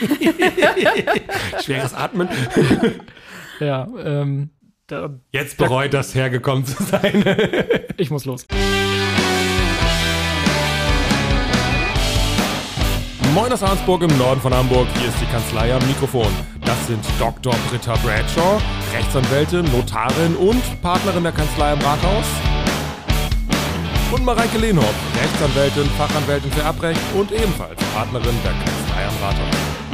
Schweres Atmen. Ja, ähm, da, Jetzt bereut das hergekommen zu sein. ich muss los. Moin aus Arnsburg im Norden von Hamburg. Hier ist die Kanzlei am Mikrofon. Das sind Dr. Britta Bradshaw, Rechtsanwältin, Notarin und Partnerin der Kanzlei am Rathaus. Und Mareike Lehnhoff, Rechtsanwältin, Fachanwältin für Erbrecht und ebenfalls Partnerin der Kanzlei am Rathaus.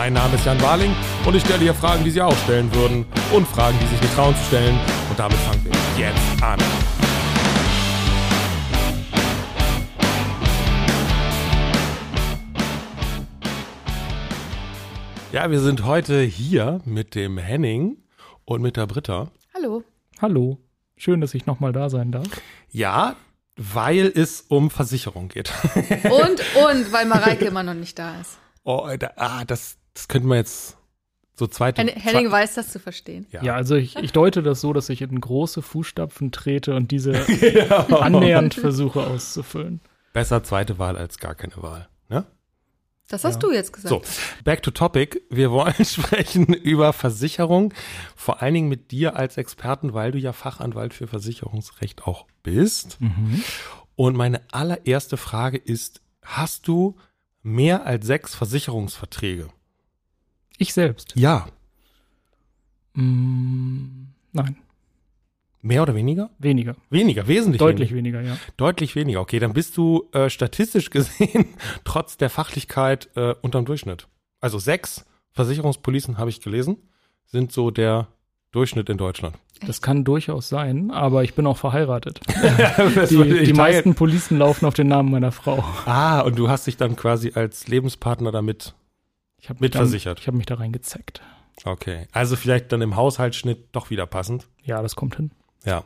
Mein Name ist Jan Warling und ich stelle hier Fragen, die Sie auch stellen würden und Fragen, die sich nicht trauen zu stellen. Und damit fangen wir jetzt an. Ja, wir sind heute hier mit dem Henning und mit der Britta. Hallo. Hallo. Schön, dass ich nochmal da sein darf. Ja, weil es um Versicherung geht. Und, und, weil Mareike immer noch nicht da ist. Oh, da, ah, das, das könnte man jetzt so zweite. Hen Henning zwei- weiß das zu verstehen. ja. Ja, also ich, ich deute das so, dass ich in große Fußstapfen trete und diese annähernd versuche auszufüllen. Besser zweite Wahl als gar keine Wahl. Ne? Das hast Ja. du jetzt gesagt. So, back to topic. Wir wollen sprechen über Versicherung, vor allen Dingen mit dir als Experten, weil du ja Fachanwalt für Versicherungsrecht auch bist. Und meine allererste Frage ist, hast du mehr als sechs Versicherungsverträge? Ich selbst. Ja. Mm, nein, Mehr oder weniger? weniger. Weniger, wesentlich Deutlich weniger. weniger, ja. Deutlich weniger. Okay, dann bist du äh, statistisch gesehen trotz der Fachlichkeit äh, unterm Durchschnitt. Also sechs Versicherungspolicen habe ich gelesen, sind so der Durchschnitt in Deutschland. Das kann durchaus sein, aber ich bin auch verheiratet. Die, die meisten Policen laufen auf den Namen meiner Frau. Ah, und du hast dich dann quasi als Lebenspartner damit. Ich hab mich Mitversichert. Dann, ich habe mich da reingezeckt. Okay. Also vielleicht dann im Haushaltsschnitt doch wieder passend. Ja, das kommt hin. Ja.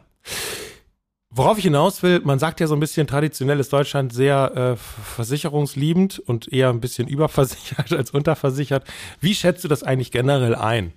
Worauf ich hinaus will, man sagt ja so ein bisschen, traditionell ist Deutschland sehr äh, versicherungsliebend und eher ein bisschen überversichert als unterversichert. Wie schätzt du das eigentlich generell ein?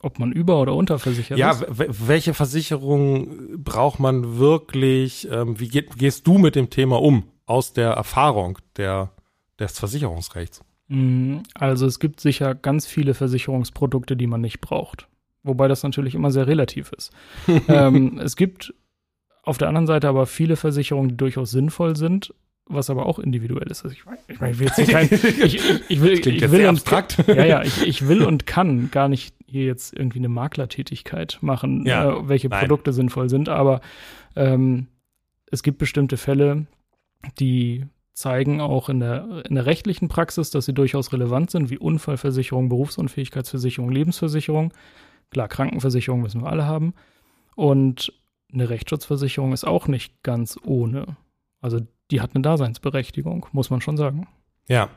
Ob man über- oder unterversichert Ja, ist? w- welche Versicherung braucht man wirklich? Ähm, wie geht, gehst du mit dem Thema um aus der Erfahrung der, des Versicherungsrechts? Mm, Also es gibt sicher ganz viele Versicherungsprodukte, die man nicht braucht. Wobei das natürlich immer sehr relativ ist. ähm, es gibt auf der anderen Seite aber viele Versicherungen, die durchaus sinnvoll sind, was aber auch individuell ist. Also ich, ich, ich will jetzt hier kein, ich, ich, will, ich will sehr und, abstrakt. Ja, ja, ich, ich will und kann gar nicht hier jetzt irgendwie eine Maklertätigkeit machen, Ja, äh, welche nein. Produkte sinnvoll sind, aber ähm, es gibt bestimmte Fälle, die zeigen auch in der, in der rechtlichen Praxis, dass sie durchaus relevant sind, wie Unfallversicherung, Berufsunfähigkeitsversicherung, Lebensversicherung. Klar, Krankenversicherung müssen wir alle haben. Und eine Rechtsschutzversicherung ist auch nicht ganz ohne. Also die hat eine Daseinsberechtigung, muss man schon sagen. Ja.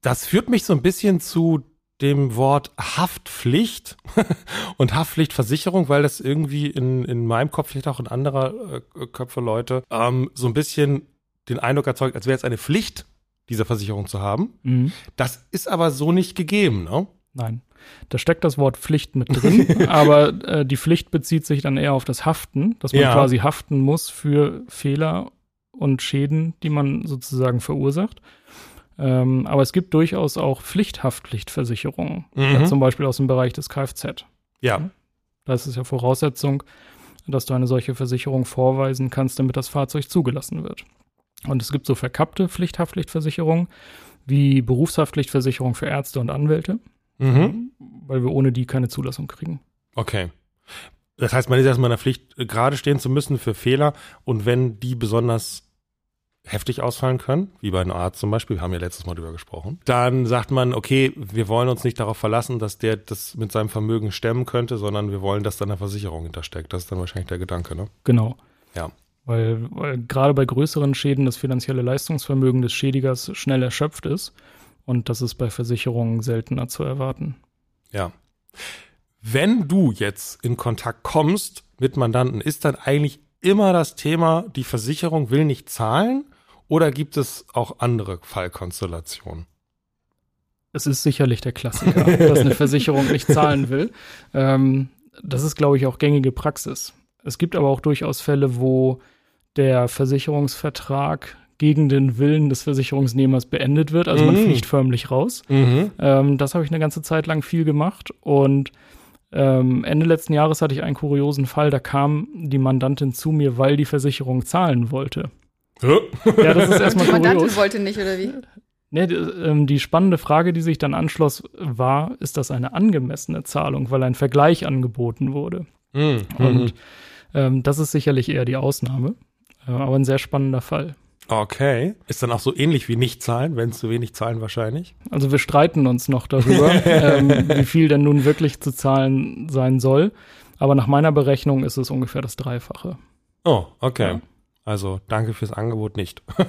Das führt mich so ein bisschen zu dem Wort Haftpflicht und Haftpflichtversicherung, weil das irgendwie in, in meinem Kopf, vielleicht auch in anderer äh, Köpfe Leute, ähm, so ein bisschen den Eindruck erzeugt, als wäre es eine Pflicht, diese Versicherung zu haben. Mhm. Das ist aber so nicht gegeben, ne? Nein. Da steckt das Wort Pflicht mit drin, aber äh, die Pflicht bezieht sich dann eher auf das Haften, dass man Ja. quasi haften muss für Fehler und Schäden, die man sozusagen verursacht. Ähm, aber es gibt durchaus auch Pflichthaftpflichtversicherungen, Mhm. ja, zum Beispiel aus dem Bereich des Kfz. Ja. Da ist es ja Voraussetzung, dass du eine solche Versicherung vorweisen kannst, damit das Fahrzeug zugelassen wird. Und es gibt so verkappte Pflichthaftpflichtversicherungen wie Berufshaftpflichtversicherung für Ärzte und Anwälte Mhm. weil wir ohne die keine Zulassung kriegen. Okay. Das heißt, man ist erstmal in der Pflicht, äh, gerade stehen zu müssen für Fehler und wenn die besonders heftig ausfallen können, wie bei einem Arzt zum Beispiel, wir haben ja letztes Mal drüber gesprochen, dann sagt man, okay, wir wollen uns nicht darauf verlassen, dass der das mit seinem Vermögen stemmen könnte, sondern wir wollen, dass da eine Versicherung hintersteckt. Das ist dann wahrscheinlich der Gedanke, ne? Genau. Ja. Weil, weil gerade bei größeren Schäden das finanzielle Leistungsvermögen des Schädigers schnell erschöpft ist. Und das ist bei Versicherungen seltener zu erwarten. Ja. Wenn du jetzt in Kontakt kommst mit Mandanten, ist dann eigentlich immer das Thema, die Versicherung will nicht zahlen oder gibt es auch andere Fallkonstellationen? Es ist sicherlich der Klassiker, dass eine Versicherung nicht zahlen will. Ähm, das ist, glaube ich, auch gängige Praxis. Es gibt aber auch durchaus Fälle, wo der Versicherungsvertrag gegen den Willen des Versicherungsnehmers beendet wird. Also man Mhm. fliegt förmlich raus. Mhm. Ähm, das habe ich eine ganze Zeit lang viel gemacht und ähm, Ende letzten Jahres hatte ich einen kuriosen Fall, da kam die Mandantin zu mir, weil die Versicherung zahlen wollte. Ja, das ist erstmal Die Mandantin wollte nicht, oder wie? Nee, die, ähm, die spannende Frage, die sich dann anschloss, war, ist das eine angemessene Zahlung, weil ein Vergleich angeboten wurde? Mhm. Und ähm, das ist sicherlich eher die Ausnahme, aber ein sehr spannender Fall. Okay. Ist dann auch so ähnlich wie nicht zahlen, wenn es zu wenig zahlen wahrscheinlich. Also wir streiten uns noch darüber, ähm, wie viel denn nun wirklich zu zahlen sein soll. Aber nach meiner Berechnung ist es ungefähr das Dreifache. Oh, okay. Ja. Also danke fürs Angebot nicht.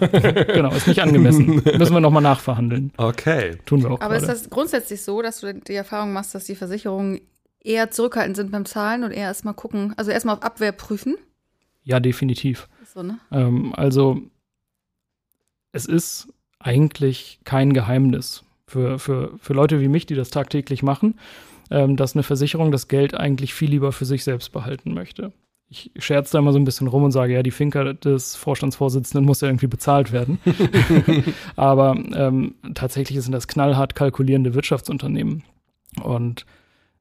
Genau, ist nicht angemessen. Müssen wir nochmal nachverhandeln. Okay. Tun wir auch Aber ist gerade. das grundsätzlich so, dass du die Erfahrung machst, dass die Versicherungen eher zurückhaltend sind beim Zahlen und eher erstmal gucken, also erstmal auf Abwehr prüfen? Ja, definitiv. So, ne? Ähm, also es ist eigentlich kein Geheimnis für, für, für Leute wie mich, die das tagtäglich machen, ähm, dass eine Versicherung das Geld eigentlich viel lieber für sich selbst behalten möchte. Ich scherze da immer so ein bisschen rum und sage, ja, die Finker des Vorstandsvorsitzenden muss ja irgendwie bezahlt werden. Aber ähm, tatsächlich sind das knallhart kalkulierende Wirtschaftsunternehmen. Und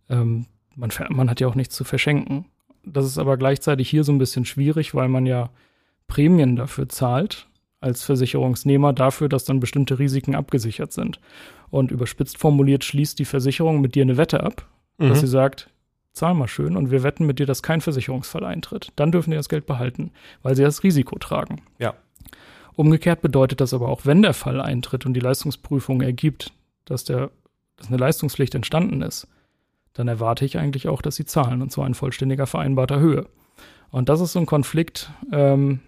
ähm, man, man hat ja auch nichts zu verschenken. Das ist aber gleichzeitig hier so ein bisschen schwierig, weil man ja Prämien dafür zahlt als Versicherungsnehmer dafür, dass dann bestimmte Risiken abgesichert sind. Und überspitzt formuliert schließt die Versicherung mit dir eine Wette ab, dass sie Mhm. sagt, zahl mal schön und wir wetten mit dir, dass kein Versicherungsfall eintritt. Dann dürfen die das Geld behalten, weil sie das Risiko tragen. Ja. Umgekehrt bedeutet das aber auch, wenn der Fall eintritt und die Leistungsprüfung ergibt, dass, der, dass eine Leistungspflicht entstanden ist, dann erwarte ich eigentlich auch, dass sie zahlen, und zwar in vollständiger vereinbarter Höhe. Und das ist so ein Konflikt, ähm,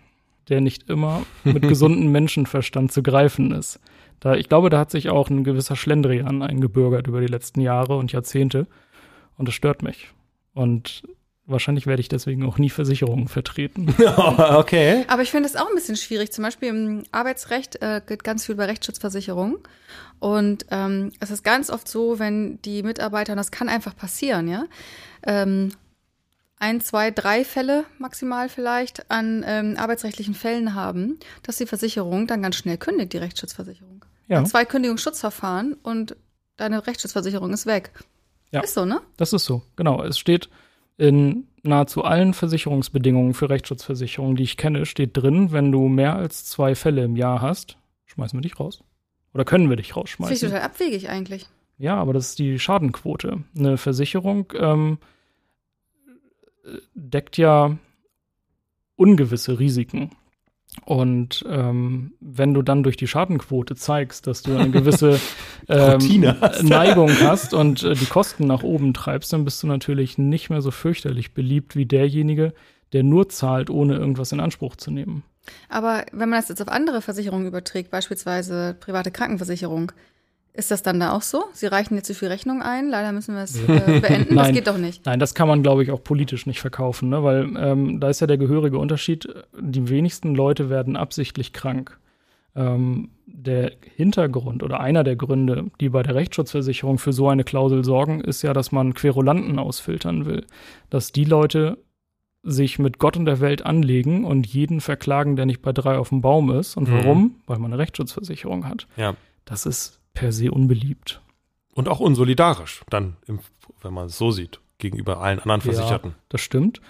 der nicht immer mit gesundem Menschenverstand zu greifen ist. Da, ich glaube, da hat sich auch ein gewisser Schlendrian eingebürgert über die letzten Jahre und Jahrzehnte. Und das stört mich. Und wahrscheinlich werde ich deswegen auch nie Versicherungen vertreten. okay. Aber ich finde es auch ein bisschen schwierig. Zum Beispiel im Arbeitsrecht äh, geht ganz viel über Rechtsschutzversicherung. Und ähm, es ist ganz oft so, wenn die Mitarbeiter, und das kann einfach passieren, ja, ähm, ein, zwei, drei Fälle maximal vielleicht an ähm, arbeitsrechtlichen Fällen haben, dass die Versicherung dann ganz schnell kündigt, die Rechtsschutzversicherung. Ja, Zwei Kündigungsschutzverfahren und deine Rechtsschutzversicherung ist weg. Ja. Ist so, ne? das ist so. Genau. Es steht in nahezu allen Versicherungsbedingungen für Rechtsschutzversicherungen, die ich kenne, steht drin, wenn du mehr als zwei Fälle im Jahr hast, schmeißen wir dich raus. Oder können wir dich Das finde ich rausschmeißen? total abwegig eigentlich. Ja, aber das ist die Schadenquote. Eine Versicherung ähm, deckt ja ungewisse Risiken. Und ähm, wenn du dann durch die Schadenquote zeigst, dass du eine gewisse ähm, hast. Neigung hast und äh, die Kosten nach oben treibst, dann bist du natürlich nicht mehr so fürchterlich beliebt wie derjenige, der nur zahlt, ohne irgendwas in Anspruch zu nehmen. Aber wenn man das jetzt auf andere Versicherungen überträgt, beispielsweise private Krankenversicherung, ist das dann da auch so? Sie reichen jetzt zu viel Rechnung ein, leider müssen wir es äh, beenden. das Nein. geht doch nicht. Nein, das kann man, glaube ich, auch politisch nicht verkaufen, ne? weil ähm, da ist ja der gehörige Unterschied. Die wenigsten Leute werden absichtlich krank. Ähm, der Hintergrund oder einer der Gründe, die bei der Rechtsschutzversicherung für so eine Klausel sorgen, ist ja, dass man Querulanten ausfiltern will. Dass die Leute sich mit Gott und der Welt anlegen und jeden verklagen, der nicht bei drei auf dem Baum ist. Und Mhm. warum? Weil man eine Rechtsschutzversicherung hat. Ja. Das ist per se unbeliebt. Und auch unsolidarisch, dann, im, wenn man es so sieht, gegenüber allen anderen Versicherten. Das stimmt.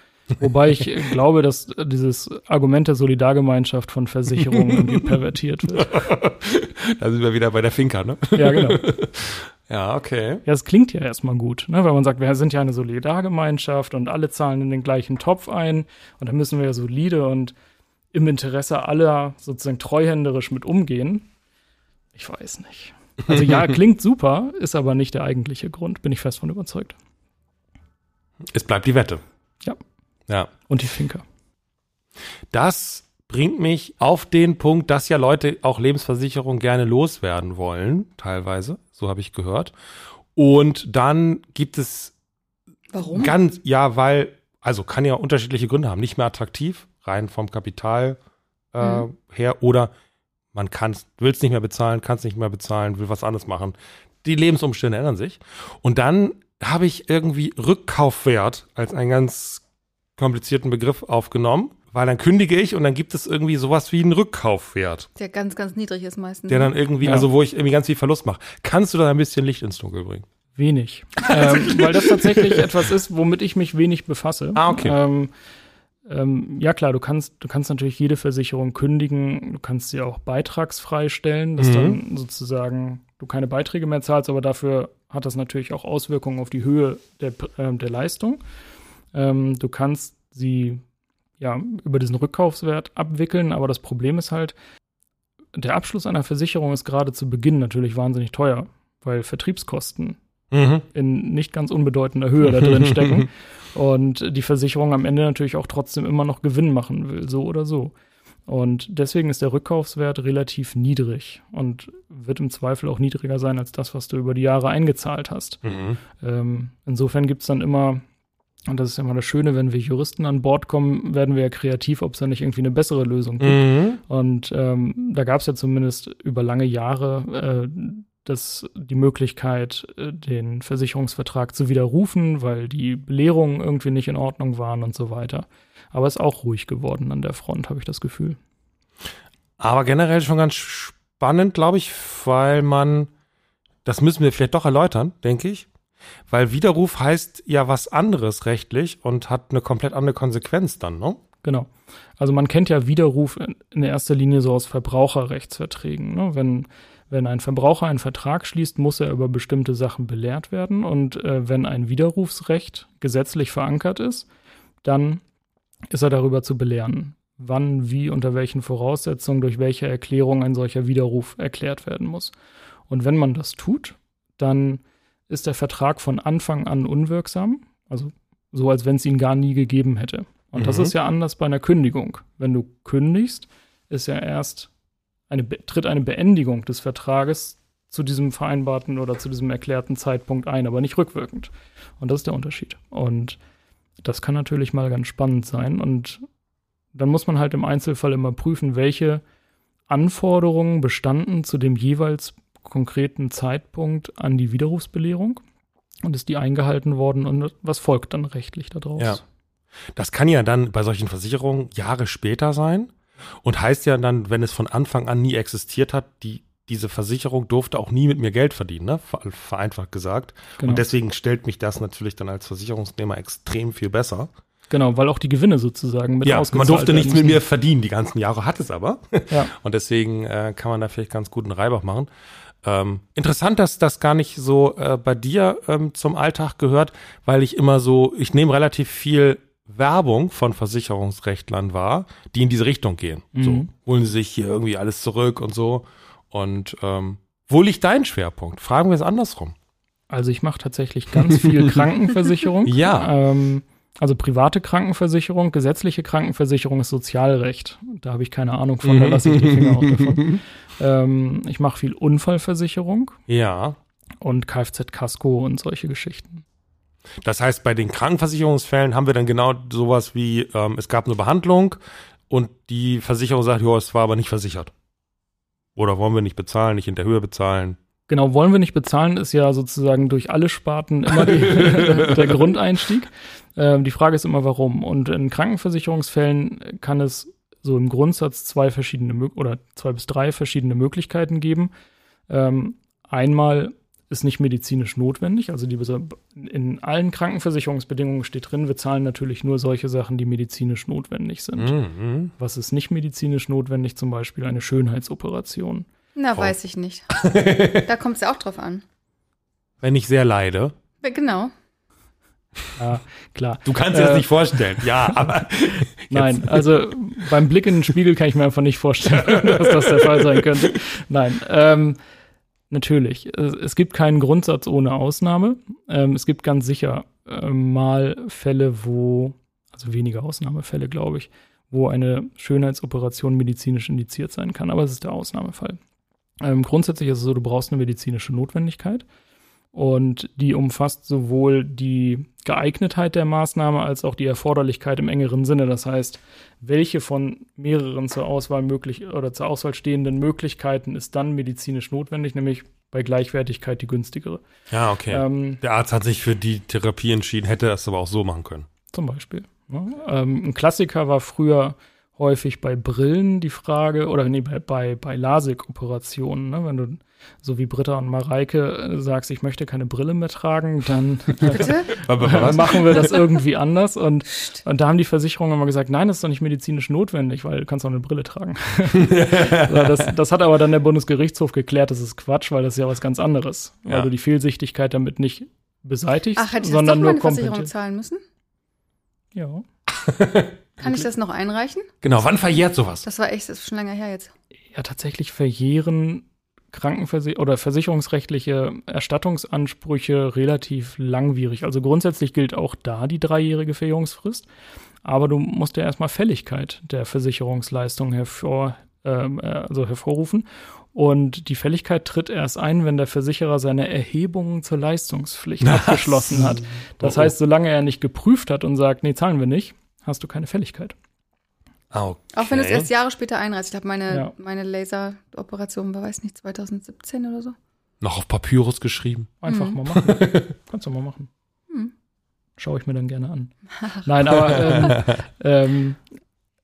Wobei ich glaube, dass dieses Argument der Solidargemeinschaft von Versicherungen irgendwie pervertiert wird. Da sind wir wieder bei der Finca, ne? Ja, genau. Ja, okay. Ja, es klingt ja erstmal gut, ne? weil man sagt, wir sind ja eine Solidargemeinschaft und alle zahlen in den gleichen Topf ein und da müssen wir ja solide und im Interesse aller sozusagen treuhänderisch mit umgehen. Ich weiß nicht. Also ja, klingt super, ist aber nicht der eigentliche Grund, bin ich fest von überzeugt. Es bleibt die Wette. Ja. Ja. Und die Finker. Das bringt mich auf den Punkt, dass ja Leute auch Lebensversicherung gerne loswerden wollen, teilweise, so habe ich gehört. Und dann gibt es Warum? ganz, ja, weil, also kann ja unterschiedliche Gründe haben, nicht mehr attraktiv, rein vom Kapital äh, Mhm. her, oder man kann will es nicht mehr bezahlen, kann es nicht mehr bezahlen, will was anderes machen. Die Lebensumstände ändern sich. Und dann habe ich irgendwie Rückkaufwert als einen ganz komplizierten Begriff aufgenommen, weil dann kündige ich und dann gibt es irgendwie sowas wie einen Rückkaufwert, Der ganz, ganz niedrig ist meistens. der dann irgendwie, Ja. also wo ich irgendwie ganz viel Verlust mache. Kannst du da ein bisschen Licht ins Dunkel bringen? Wenig. ähm, weil das tatsächlich etwas ist, womit ich mich wenig befasse. Ah, okay. Ähm, ähm, ja klar, du kannst, du kannst natürlich jede Versicherung kündigen, du kannst sie auch beitragsfrei stellen, dass Mhm. dann sozusagen du keine Beiträge mehr zahlst, aber dafür hat das natürlich auch Auswirkungen auf die Höhe der, ähm, der Leistung. Ähm, du kannst sie ja über diesen Rückkaufswert abwickeln, aber das Problem ist halt, der Abschluss einer Versicherung ist gerade zu Beginn natürlich wahnsinnig teuer, weil Vertriebskosten Mhm. in nicht ganz unbedeutender Höhe da drin stecken und die Versicherung am Ende natürlich auch trotzdem immer noch Gewinn machen will, so oder so. Und deswegen ist der Rückkaufswert relativ niedrig und wird im Zweifel auch niedriger sein als das, was du über die Jahre eingezahlt hast. Mhm. Ähm, insofern gibt es dann immer, und das ist ja immer das Schöne, wenn wir Juristen an Bord kommen, werden wir ja kreativ, ob es da nicht irgendwie eine bessere Lösung gibt. Mhm. Und ähm, da gab es ja zumindest über lange Jahre äh, das, die Möglichkeit, äh, den Versicherungsvertrag zu widerrufen, weil die Belehrungen irgendwie nicht in Ordnung waren und so weiter. Aber es ist auch ruhig geworden an der Front, habe ich das Gefühl. Aber generell schon ganz spannend, glaube ich, weil man, das müssen wir vielleicht doch erläutern, denke ich. Weil Widerruf heißt ja was anderes rechtlich und hat eine komplett andere Konsequenz dann, ne? Genau. Also man kennt ja Widerruf in, in erster Linie so aus Verbraucherrechtsverträgen. Ne? Wenn, wenn ein Verbraucher einen Vertrag schließt, muss er über bestimmte Sachen belehrt werden. Und äh, wenn ein Widerrufsrecht gesetzlich verankert ist, dann ist er darüber zu belehren, wann, wie, unter welchen Voraussetzungen, durch welche Erklärung ein solcher Widerruf erklärt werden muss. Und wenn man das tut, dann ist der Vertrag von Anfang an unwirksam, also so, als wenn es ihn gar nie gegeben hätte. Und das Mhm. ist ja anders bei einer Kündigung. Wenn du kündigst, ist ja erst eine, tritt eine Beendigung des Vertrages zu diesem vereinbarten oder zu diesem erklärten Zeitpunkt ein, aber nicht rückwirkend. Und das ist der Unterschied. Und das kann natürlich mal ganz spannend sein. Und dann muss man halt im Einzelfall immer prüfen, welche Anforderungen bestanden zu dem jeweils konkreten Zeitpunkt an die Widerrufsbelehrung und ist die eingehalten worden und was folgt dann rechtlich daraus? Ja. Das kann ja dann bei solchen Versicherungen Jahre später sein und heißt ja dann, wenn es von Anfang an nie existiert hat, die, diese Versicherung durfte auch nie mit mir Geld verdienen, ne? Ver- vereinfacht gesagt. Genau. Und deswegen stellt mich das natürlich dann als Versicherungsnehmer extrem viel besser. Genau, weil auch die Gewinne sozusagen mit ja, man ausgezahlt durfte nichts mit mir verdienen, die ganzen Jahre hat es aber. Ja. Und deswegen äh, kann man da vielleicht ganz guten Reibach machen. Ähm, interessant, dass das gar nicht so äh, bei dir ähm, zum Alltag gehört, weil ich immer so, ich nehme relativ viel Werbung von Versicherungsrechtlern wahr, die in diese Richtung gehen. So, Mhm. holen sie sich hier irgendwie alles zurück und so. Und ähm, wo liegt dein Schwerpunkt? Fragen wir es andersrum. Also ich mache tatsächlich ganz viel Krankenversicherung. Ja. Ähm, also private Krankenversicherung, gesetzliche Krankenversicherung ist Sozialrecht. Da habe ich keine Ahnung von, da lasse ich die Finger auch davon. Ähm, ich mache viel Unfallversicherung Ja. und Kfz-Kasko und solche Geschichten. Das heißt, bei den Krankenversicherungsfällen haben wir dann genau sowas wie, ähm, es gab eine Behandlung und die Versicherung sagt, ja, es war aber nicht versichert. Oder wollen wir nicht bezahlen, nicht in der Höhe bezahlen. Genau, wollen wir nicht bezahlen, ist ja sozusagen durch alle Sparten immer die, der Grundeinstieg. Ähm, die Frage ist immer, warum. Und in Krankenversicherungsfällen kann es so im Grundsatz zwei verschiedene oder zwei bis drei verschiedene Möglichkeiten geben. Ähm, einmal ist nicht medizinisch notwendig, also die, in allen Krankenversicherungsbedingungen steht drin, wir zahlen natürlich nur solche Sachen, die medizinisch notwendig sind. Mhm. Was ist nicht medizinisch notwendig? Zum Beispiel eine Schönheitsoperation. Na, Oh. weiß ich nicht. da kommt es ja auch drauf an. Wenn ich sehr leide. Genau. Ja, klar. Du kannst dir das Äh, nicht vorstellen. Ja, aber Nein, also beim Blick in den Spiegel kann ich mir einfach nicht vorstellen, dass das der Fall sein könnte. Nein, ähm, natürlich. Es, gibt keinen Grundsatz ohne Ausnahme. Ähm, es gibt ganz sicher ähm, mal Fälle, wo, also weniger Ausnahmefälle, glaube ich, wo eine Schönheitsoperation medizinisch indiziert sein kann. Aber es ist der Ausnahmefall. Ähm, grundsätzlich ist es so, du brauchst eine medizinische Notwendigkeit. Und die umfasst sowohl die Geeignetheit der Maßnahme als auch die Erforderlichkeit im engeren Sinne. Das heißt, welche von mehreren zur Auswahl möglich oder zur Auswahl stehenden Möglichkeiten ist dann medizinisch notwendig, nämlich bei Gleichwertigkeit die günstigere. ja, okay. Ähm, Der Arzt hat sich für die Therapie entschieden, hätte das aber auch so machen können. zum Beispiel. Ne? Ähm, ein Klassiker war früher häufig bei Brillen die Frage, oder nee, bei, bei, bei LASIK-Operationen, ne? wenn du so wie Britta und Mareike äh, sagst, ich möchte keine Brille mehr tragen, dann äh, machen wir das irgendwie anders. Und, und da haben die Versicherungen immer gesagt, nein, das ist doch nicht medizinisch notwendig, weil du kannst doch eine Brille tragen. das, das hat aber dann der Bundesgerichtshof geklärt, das ist Quatsch, weil das ist ja was ganz anderes. Ja. Weil du die Fehlsichtigkeit damit nicht beseitigst, Ach, hätte ich sondern das doch nur meine Versicherung zahlen müssen? Ja. Kann ich das noch einreichen? Genau, wann verjährt sowas? Das war echt, das ist schon lange her jetzt. ja, tatsächlich verjähren Krankenversicherung oder versicherungsrechtliche Erstattungsansprüche relativ langwierig. Also grundsätzlich gilt auch da die dreijährige Verjährungsfrist, aber du musst ja erstmal Fälligkeit der Versicherungsleistung hervor, ähm, äh, also hervorrufen. Und die Fälligkeit tritt erst ein, wenn der Versicherer seine Erhebungen zur Leistungspflicht abgeschlossen hat. Das Oh, oh. heißt, solange er nicht geprüft hat und sagt, nee, zahlen wir nicht, hast du keine Fälligkeit. Ah, okay. Auch wenn es erst Jahre später einreißt. Ich glaube, meine, Ja. meine Laseroperation war, weiß nicht, 2017 oder so. Noch auf Papyrus geschrieben. Einfach Mhm. mal machen. Kannst du mal machen. Mhm. Schaue ich mir dann gerne an. Nein, aber ähm, ähm,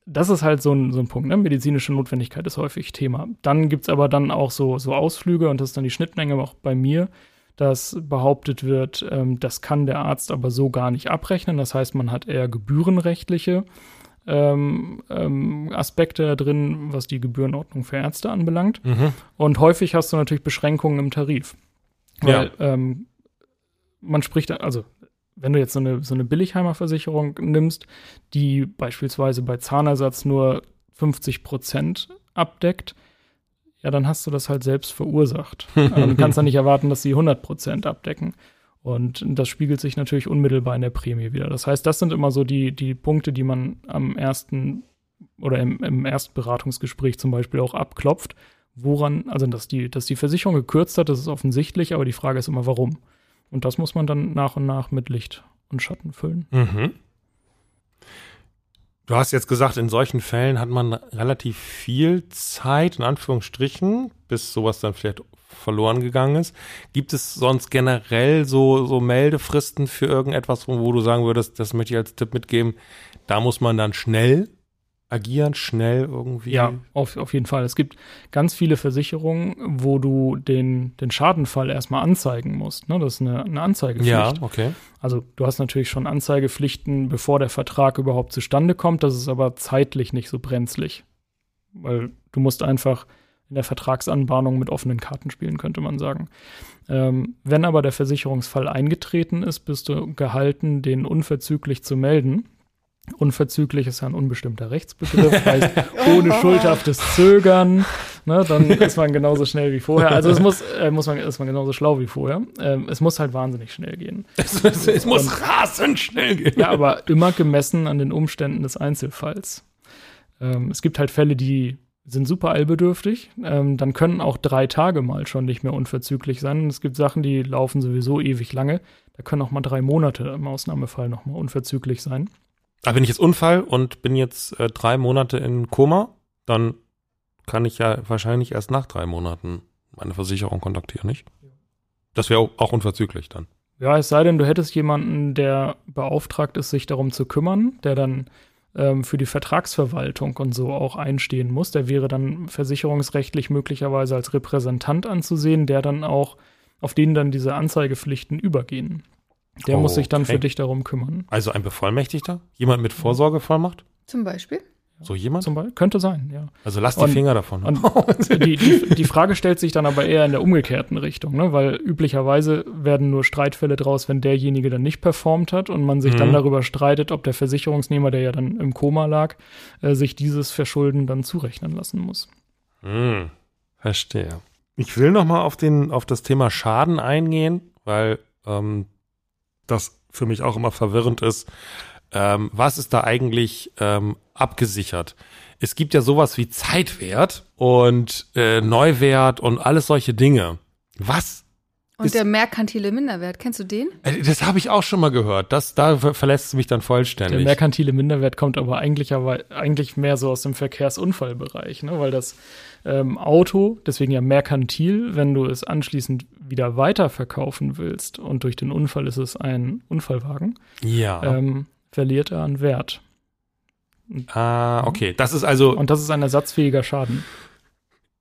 das ist halt so ein, so ein Punkt. Ne? Medizinische Notwendigkeit ist häufig Thema. Dann gibt's aber dann auch so, so Ausflüge und das ist dann die Schnittmenge auch bei mir, dass behauptet wird, ähm, das kann der Arzt aber so gar nicht abrechnen. Das heißt, man hat eher gebührenrechtliche ähm, ähm, Aspekte da drin, was die Gebührenordnung für Ärzte anbelangt. Mhm. Und häufig hast du natürlich Beschränkungen im Tarif. Ja. Weil ähm, man spricht, also wenn du jetzt so eine, so eine Billigheimer-Versicherung nimmst, die beispielsweise bei Zahnersatz nur 50 Prozent abdeckt, ja, dann hast du das halt selbst verursacht. Ähm, Du kannst dann nicht erwarten, dass sie 100 Prozent abdecken. Und das spiegelt sich natürlich unmittelbar in der Prämie wieder. Das heißt, das sind immer so die, die Punkte, die man am ersten oder im, im ersten zum Beispiel auch abklopft. Woran, also dass die, dass die Versicherung gekürzt hat, das ist offensichtlich, aber die Frage ist immer, warum. Und das muss man dann nach und nach mit Licht und Schatten füllen. Mhm. Du hast jetzt gesagt, in solchen Fällen hat man relativ viel Zeit, in Anführungsstrichen, bis sowas dann vielleicht verloren gegangen ist. Gibt es sonst generell so, so Meldefristen für irgendetwas, wo, du sagen würdest, das möchte ich als Tipp mitgeben, da muss man dann schnell agieren, schnell irgendwie? Ja, auf, auf jeden Fall. Es gibt ganz viele Versicherungen, wo du den, den Schadenfall erstmal anzeigen musst. Ne? Das ist eine, eine Anzeigepflicht. Ja, okay. Also du hast natürlich schon Anzeigepflichten, bevor der Vertrag überhaupt zustande kommt. Das ist aber zeitlich nicht so brenzlig. Weil du musst einfach in der Vertragsanbahnung mit offenen Karten spielen, könnte man sagen. Ähm, wenn aber der Versicherungsfall eingetreten ist, bist du gehalten, den unverzüglich zu melden. Unverzüglich ist ja ein unbestimmter Rechtsbegriff, heißt ohne schuldhaftes Zögern, ne, dann ist man genauso schnell wie vorher. Also es muss, äh, muss man, ist man genauso schlau wie vorher. Ähm, es muss halt wahnsinnig schnell gehen. Es, es, es muss rasend schnell gehen. Ja, aber immer gemessen an den Umständen des Einzelfalls. Ähm, es gibt halt Fälle, die sind super eilbedürftig. Ähm, dann können auch drei Tage mal schon nicht mehr unverzüglich sein. Und es gibt Sachen, die laufen sowieso ewig lange. Da können auch mal drei Monate im Ausnahmefall noch mal unverzüglich sein. Aber wenn ich jetzt Unfall und bin jetzt äh, drei Monate in Koma, dann kann ich ja wahrscheinlich erst nach drei Monaten meine Versicherung kontaktieren, nicht? Das wäre auch, auch unverzüglich dann. Ja, es sei denn, du hättest jemanden, der beauftragt ist, sich darum zu kümmern, der dann ähm, für die Vertragsverwaltung und so auch einstehen muss. Der wäre dann versicherungsrechtlich möglicherweise als Repräsentant anzusehen, der dann auch, auf den dann diese Anzeigepflichten übergehen. Der muss sich dann Okay. für dich darum kümmern. Also ein Bevollmächtigter? Jemand mit Vorsorgevollmacht? Zum Beispiel. So jemand? Zum Beispiel, könnte sein, ja. Also lass die Und- Finger davon. Und die, die, die Frage stellt sich dann aber eher in der umgekehrten Richtung, ne? weil üblicherweise werden nur Streitfälle draus, wenn derjenige dann nicht performt hat und man sich dann Mhm. darüber streitet, ob der Versicherungsnehmer, der ja dann im Koma lag, äh, sich dieses Verschulden dann zurechnen lassen muss. Hm, verstehe. Ich will noch mal auf, den, auf das Thema Schaden eingehen, weil ähm, das für mich auch immer verwirrend ist. Ähm, was ist da eigentlich ähm, abgesichert? Es gibt ja sowas wie Zeitwert und äh, Neuwert und alles solche Dinge. Was? Und Ist- der merkantile Minderwert, kennst du den? Äh, Das habe ich auch schon mal gehört. Das, da ver- verlässt es mich dann Der vollständig. merkantile Minderwert kommt aber eigentlich, aber eigentlich mehr so aus dem Verkehrsunfallbereich, ne? weil das ähm, Auto, deswegen ja merkantil, wenn du es anschließend wieder weiterverkaufen willst und durch den Unfall ist es ein Unfallwagen, ja. ähm, verliert er an Wert. Ah, okay. Das ist also Und das ist ein ersatzfähiger Schaden.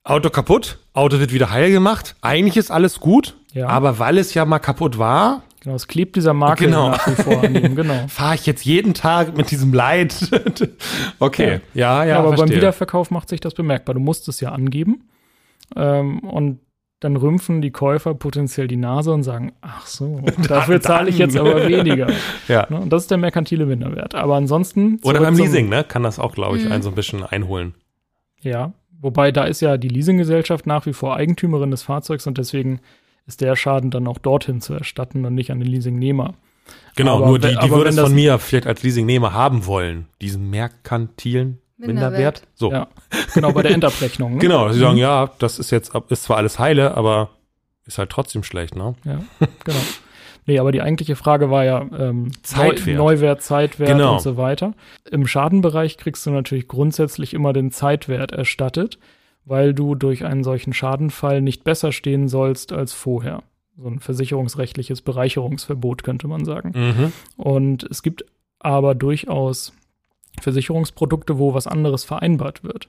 Auto kaputt, Auto wird wieder heil gemacht. Eigentlich ist alles gut, Ja. aber weil es ja mal kaputt war, Genau, es klebt dieser Makel Genau. nach wie vor an ihm, genau. fahre ich jetzt jeden Tag mit diesem Leid. okay, ja, ja, Ja, aber beim verstehe. Wiederverkauf macht sich das bemerkbar. Du musst es ja angeben. Ähm, und dann rümpfen die Käufer potenziell die Nase und sagen, ach so, dafür zahle ich jetzt aber weniger. ja. Ne? Und das ist der merkantile Minderwert. Aber ansonsten. Oder beim Leasing, ne? Kann das auch, glaube ich, Mhm. einen so ein bisschen einholen. Ja. Wobei da ist ja die Leasinggesellschaft nach wie vor Eigentümerin des Fahrzeugs und deswegen ist der Schaden dann auch dorthin zu erstatten und nicht an den Leasingnehmer. Genau, Aber nur die, die würde es von mir vielleicht als Leasingnehmer haben wollen. Diesen merkantilen Minderwert. Minderwert. So. Ja. Genau, bei der Endabrechnung. Ne? Genau, sie sagen, Mhm. ja, das ist jetzt, ist zwar alles heile, aber ist halt trotzdem schlecht, ne? Ja, genau. Nee, aber die eigentliche Frage war ja ähm, Zeitwert. Neu Neuwert, Zeitwert Genau. und so weiter. Im Schadenbereich kriegst du natürlich grundsätzlich immer den Zeitwert erstattet, weil du durch einen solchen Schadenfall nicht besser stehen sollst als vorher. So ein versicherungsrechtliches Bereicherungsverbot könnte man sagen. Mhm. Und es gibt aber durchaus Versicherungsprodukte, wo was anderes vereinbart wird.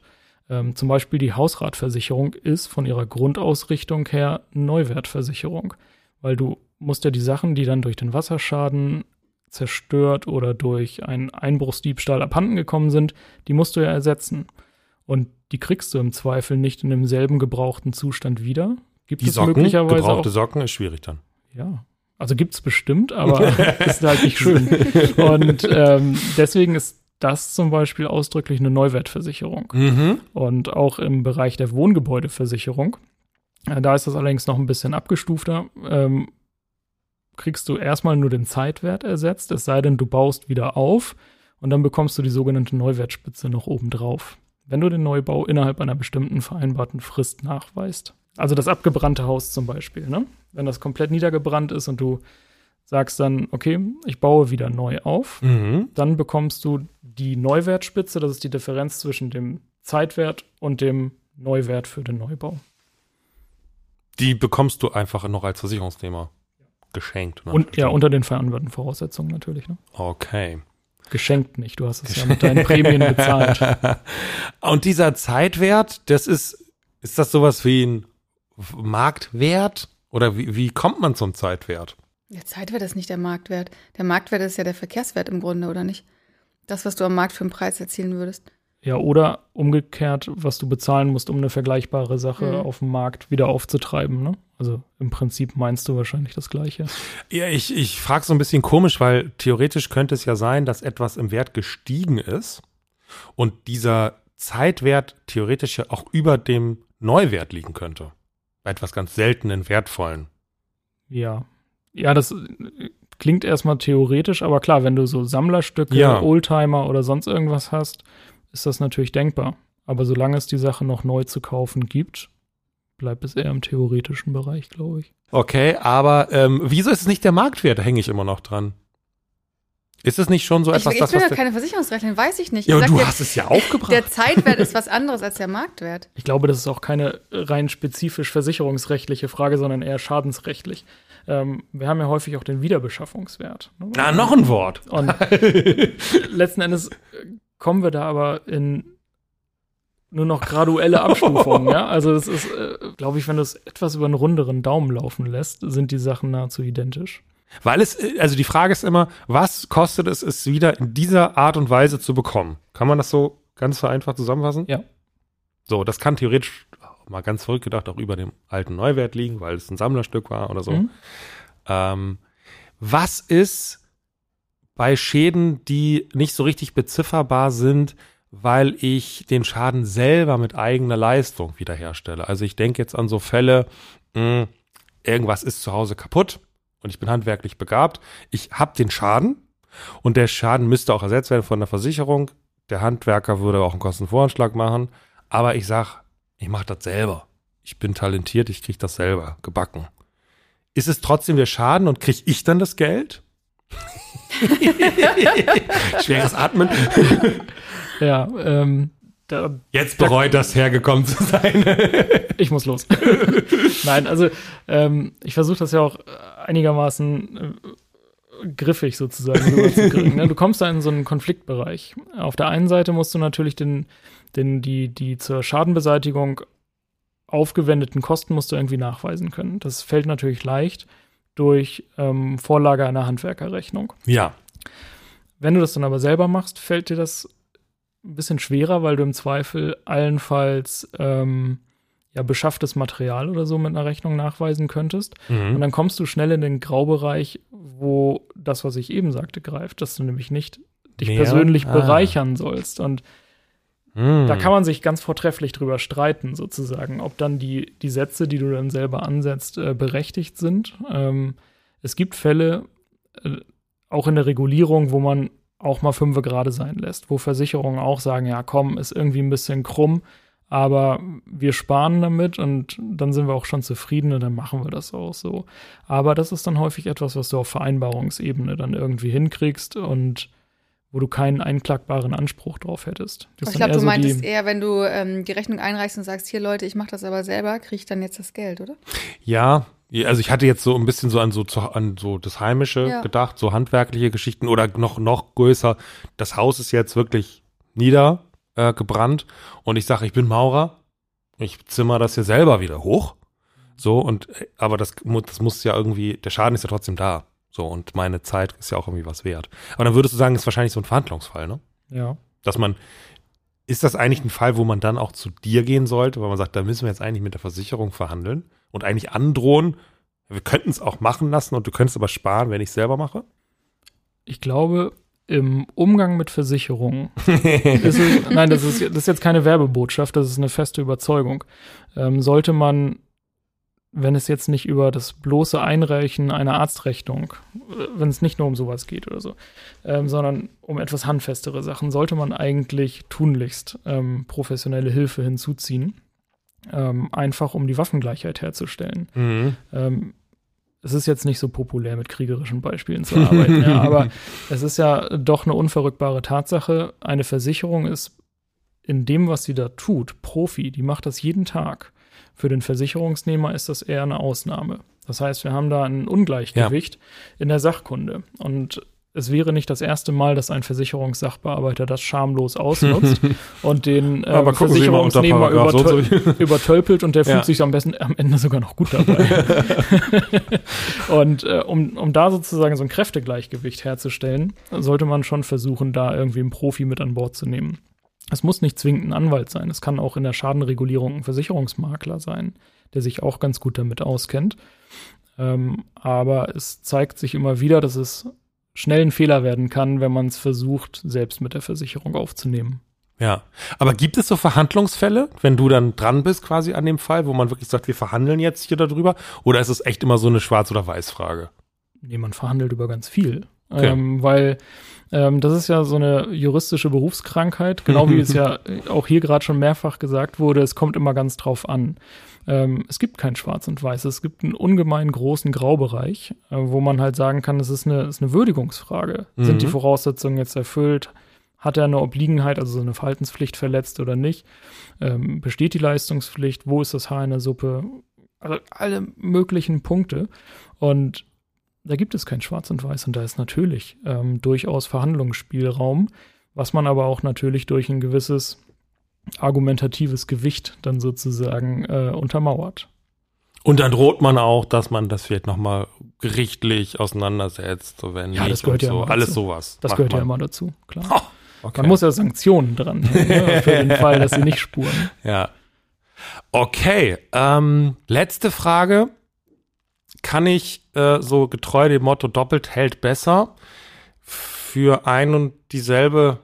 Ähm, zum Beispiel die Hausratversicherung ist von ihrer Grundausrichtung her Neuwertversicherung, weil du musst ja die Sachen, die dann durch den Wasserschaden zerstört oder durch einen Einbruchsdiebstahl abhanden gekommen sind, die musst du ja ersetzen. Und die kriegst du im Zweifel nicht in demselben gebrauchten Zustand wieder. Gibt Die es Socken, möglicherweise gebrauchte auch Socken ist schwierig dann. ja. Also gibt's bestimmt, aber ist halt nicht schön. Und ähm, deswegen ist das zum Beispiel ausdrücklich eine Neuwertversicherung. Mhm. Und auch im Bereich der Wohngebäudeversicherung, äh, da ist das allerdings noch ein bisschen abgestufter, ähm, kriegst du erstmal nur den Zeitwert ersetzt, es sei denn, du baust wieder auf und dann bekommst du die sogenannte Neuwertspitze noch obendrauf, wenn du den Neubau innerhalb einer bestimmten vereinbarten Frist nachweist. Also das abgebrannte Haus zum Beispiel, ne? Wenn das komplett niedergebrannt ist und du sagst dann, okay, ich baue wieder neu auf, Mhm. dann bekommst du die Neuwertspitze, das ist die Differenz zwischen dem Zeitwert und dem Neuwert für den Neubau. Die bekommst du einfach noch als Versicherungsnehmer geschenkt. Ne? Und ja, unter den vereinbarten Voraussetzungen natürlich. Ne? Okay. Geschenkt nicht, du hast es ja mit deinen Prämien bezahlt. Und dieser Zeitwert, das ist, ist das sowas wie ein Marktwert? Oder wie, wie kommt man zum Zeitwert? Der Zeitwert ist nicht der Marktwert. Der Marktwert ist ja der Verkehrswert im Grunde, oder nicht? Das, was du am Markt für einen Preis erzielen würdest. Ja, oder umgekehrt, was du bezahlen musst, um eine vergleichbare Sache Mhm. auf dem Markt wieder aufzutreiben. Ne? Also im Prinzip meinst du wahrscheinlich das Gleiche. Ja, ich, ich frage so ein bisschen komisch, weil theoretisch könnte es ja sein, dass etwas im Wert gestiegen ist und dieser Zeitwert theoretisch ja auch über dem Neuwert liegen könnte. Bei etwas ganz seltenen, wertvollen. Ja. Ja, das äh, klingt erstmal theoretisch, aber klar, wenn du so Sammlerstücke, Ja. Oldtimer oder sonst irgendwas hast, ist das natürlich denkbar. Aber solange es die Sache noch neu zu kaufen gibt, bleibt es eher im theoretischen Bereich, glaube ich. Okay, aber ähm, wieso ist es nicht der Marktwert? Da hänge ich immer noch dran. Ist es nicht schon so Ich, etwas, ich das, bin was ja keine Versicherungsrechtlerin, weiß ich nicht. Ja, ich du dir, hast es ja aufgebracht. der Zeitwert ist was anderes als der Marktwert. Ich glaube, das ist auch keine rein spezifisch versicherungsrechtliche Frage, sondern eher schadensrechtlich. Ähm, wir haben ja häufig auch den Wiederbeschaffungswert. Ne? Na, noch ein Wort. Und letzten Endes äh, kommen wir da aber in nur noch graduelle Abstufungen, ja. Also es ist, äh, glaube ich, wenn du es etwas über einen runderen Daumen laufen lässt, sind die Sachen nahezu identisch. Weil es, äh, also die Frage ist immer, was kostet es, es wieder in dieser Art und Weise zu bekommen? Kann man das so ganz vereinfacht zusammenfassen? Ja. So, das kann theoretisch, mal ganz verrückt gedacht, auch über dem alten Neuwert liegen, weil es ein Sammlerstück war oder so. Mhm. Ähm, was ist bei Schäden, die nicht so richtig bezifferbar sind, weil ich den Schaden selber mit eigener Leistung wiederherstelle? Also ich denke jetzt an so Fälle, mh, irgendwas ist zu Hause kaputt und ich bin handwerklich begabt. Ich habe den Schaden und der Schaden müsste auch ersetzt werden von der Versicherung. Der Handwerker würde auch einen Kostenvoranschlag machen. Aber ich sag, ich mache das selber. Ich bin talentiert, ich kriege das selber gebacken. Ist es trotzdem der Schaden und kriege ich dann das Geld? Schweres Atmen. Ja, ähm, da, Jetzt bereut das hergekommen zu sein. ich muss los. Nein, also ähm, ich versuche das ja auch einigermaßen äh, griffig sozusagen rüberzukriegen. ne? Du kommst da in so einen Konfliktbereich. Auf der einen Seite musst du natürlich den, den, die, die zur Schadenbeseitigung aufgewendeten Kosten musst du irgendwie nachweisen können. Das fällt natürlich leicht durch ähm, Vorlage einer Handwerkerrechnung. Ja. Wenn du das dann aber selber machst, fällt dir das ein bisschen schwerer, weil du im Zweifel allenfalls ähm, ja, beschafftes Material oder so mit einer Rechnung nachweisen könntest. Mhm. Und dann kommst du schnell in den Graubereich, wo das, was ich eben sagte, greift, dass du nämlich nicht dich Mehr? persönlich Ah. bereichern sollst. Und Mhm. da kann man sich ganz vortrefflich drüber streiten, sozusagen, ob dann die, die Sätze, die du dann selber ansetzt, äh, berechtigt sind. Ähm, es gibt Fälle, äh, auch in der Regulierung, wo man auch mal fünfe gerade sein lässt, wo Versicherungen auch sagen, ja komm, ist irgendwie ein bisschen krumm, aber wir sparen damit und dann sind wir auch schon zufrieden und dann machen wir das auch so. Aber das ist dann häufig etwas, was du auf Vereinbarungsebene dann irgendwie hinkriegst und wo du keinen einklagbaren Anspruch drauf hättest. Das ich glaube, du so die- meintest eher, wenn du ähm, die Rechnung einreichst und sagst, hier Leute, ich mache das aber selber, kriege ich dann jetzt das Geld, oder? Ja, also ich hatte jetzt so ein bisschen so an so, an so das Heimische Ja. gedacht, so handwerkliche Geschichten oder noch, noch größer. Das Haus ist jetzt wirklich niedergebrannt äh, gebrannt und ich sage, ich bin Maurer, ich zimmer das hier selber wieder hoch. So, und äh, aber das, das muss ja irgendwie, der Schaden ist ja trotzdem da. So, und meine Zeit ist ja auch irgendwie was wert. Aber dann würdest du sagen, ist wahrscheinlich so ein Verhandlungsfall, ne? Ja. Dass man, ist das eigentlich ein Fall, wo man dann auch zu dir gehen sollte, weil man sagt, da müssen wir jetzt eigentlich mit der Versicherung verhandeln und eigentlich androhen, wir könnten es auch machen lassen und du könntest aber sparen, wenn ich es selber mache? Ich glaube, im Umgang mit Versicherungen ist nein, das ist, das ist jetzt keine Werbebotschaft, das ist eine feste Überzeugung. Ähm, sollte man, wenn es jetzt nicht über das bloße Einreichen einer Arztrechnung, wenn es nicht nur um sowas geht oder so, ähm, sondern um etwas handfestere Sachen, sollte man eigentlich tunlichst ähm, professionelle Hilfe hinzuziehen, ähm, einfach um die Waffengleichheit herzustellen. Mhm. Ähm, es ist jetzt nicht so populär, mit kriegerischen Beispielen zu arbeiten, ja, aber es ist ja doch eine unverrückbare Tatsache. Eine Versicherung ist in dem, was sie da tut, Profi, die macht das jeden Tag. Für den Versicherungsnehmer ist das eher eine Ausnahme. Das heißt, wir haben da ein Ungleichgewicht in der Sachkunde. Und es wäre nicht das erste Mal, dass ein Versicherungssachbearbeiter das schamlos ausnutzt und den äh, unter Versicherungsnehmer übertöl übertölpelt und der Ja. fühlt sich am besten am Ende sogar noch gut dabei. und äh, um, um da sozusagen so ein Kräftegleichgewicht herzustellen, sollte man schon versuchen, da irgendwie einen Profi mit an Bord zu nehmen. Es muss nicht zwingend ein Anwalt sein. Es kann auch in der Schadenregulierung ein Versicherungsmakler sein, der sich auch ganz gut damit auskennt. Ähm, aber es zeigt sich immer wieder, dass es schnell ein Fehler werden kann, wenn man es versucht, selbst mit der Versicherung aufzunehmen. Ja. Aber gibt es so Verhandlungsfälle, wenn du dann dran bist quasi an dem Fall, wo man wirklich sagt, wir verhandeln jetzt hier darüber? Oder ist es echt immer so eine Schwarz- oder Weiß-Frage? Nee, man verhandelt über ganz viel. Okay. Ähm, weil ähm, das ist ja so eine juristische Berufskrankheit, genau wie es ja auch hier gerade schon mehrfach gesagt wurde, es kommt immer ganz drauf an. Ähm, es gibt kein Schwarz und Weiß, es gibt einen ungemein großen Graubereich, äh, wo man halt sagen kann, es ist eine, ist eine Würdigungsfrage. Mhm. Sind die Voraussetzungen jetzt erfüllt? Hat er eine Obliegenheit, also so eine Verhaltenspflicht verletzt oder nicht? Ähm, besteht die Leistungspflicht? Wo ist das Haar in der Suppe? Also alle möglichen Punkte. Und da gibt es kein Schwarz und Weiß und da ist natürlich ähm, durchaus Verhandlungsspielraum, was man aber auch natürlich durch ein gewisses argumentatives Gewicht dann sozusagen äh, untermauert. Und dann droht man auch, dass man das vielleicht nochmal gerichtlich auseinandersetzt, so wenn Ja, nicht das gehört und ja so. immer Alles dazu. sowas. Das gehört ja man. immer dazu, klar. Oh, okay. Man muss ja Sanktionen dran haben, ne, für den Fall, dass sie nicht spuren. Ja. Okay, ähm, letzte Frage. Kann ich äh, so getreu dem Motto doppelt hält besser für ein und dieselbe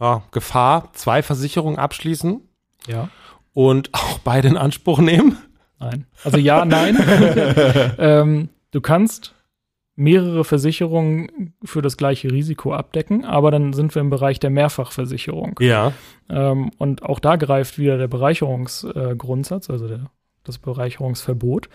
ja, Gefahr zwei Versicherungen abschließen Ja, und auch beide in Anspruch nehmen? nein. Also ja, nein. ähm, du kannst mehrere Versicherungen für das gleiche Risiko abdecken, aber dann sind wir im Bereich der Mehrfachversicherung. Ja. Ähm, und auch da greift wieder der Bereicherungsgrundsatz, äh, also der, das Bereicherungsverbot.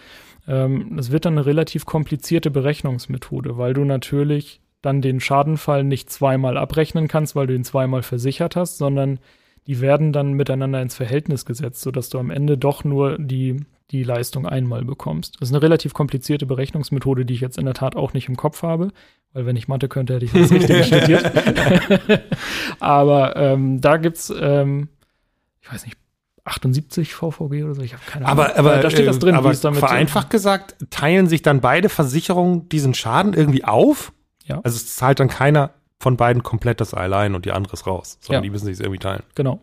Ähm, das wird dann eine relativ komplizierte Berechnungsmethode, weil du natürlich dann den Schadenfall nicht zweimal abrechnen kannst, weil du ihn zweimal versichert hast, sondern die werden dann miteinander ins Verhältnis gesetzt, sodass du am Ende doch nur die die Leistung einmal bekommst. Das ist eine relativ komplizierte Berechnungsmethode, die ich jetzt in der Tat auch nicht im Kopf habe, weil wenn ich Mathe könnte, hätte ich das richtig studiert. Aber ähm, da gibt's, ähm, ich weiß nicht, 78 VVG oder so, ich habe keine Ahnung. Aber, aber, da steht das drin, aber wie es damit vereinfacht gesagt, teilen sich dann beide Versicherungen diesen Schaden irgendwie auf? Ja. Also es zahlt dann keiner von beiden komplett das allein und die andere ist raus, sondern Ja. die müssen sich irgendwie teilen. Genau.